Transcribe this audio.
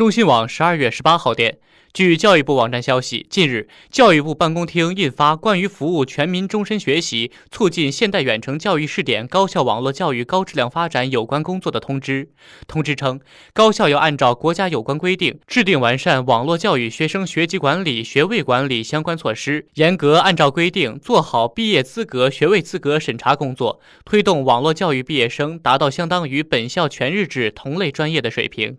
中新网十二月十八号电据教育部网站消息近日教育部办公厅印发关于服务全民终身学习促进现代远程教育试点高校网络教育高质量发展有关工作的通知。通知称高校要按照国家有关规定制定完善网络教育学生学籍管理学位管理相关措施严格按照规定做好毕业资格学位资格审查工作推动网络教育毕业生达到相当于本校全日制同类专业的水平。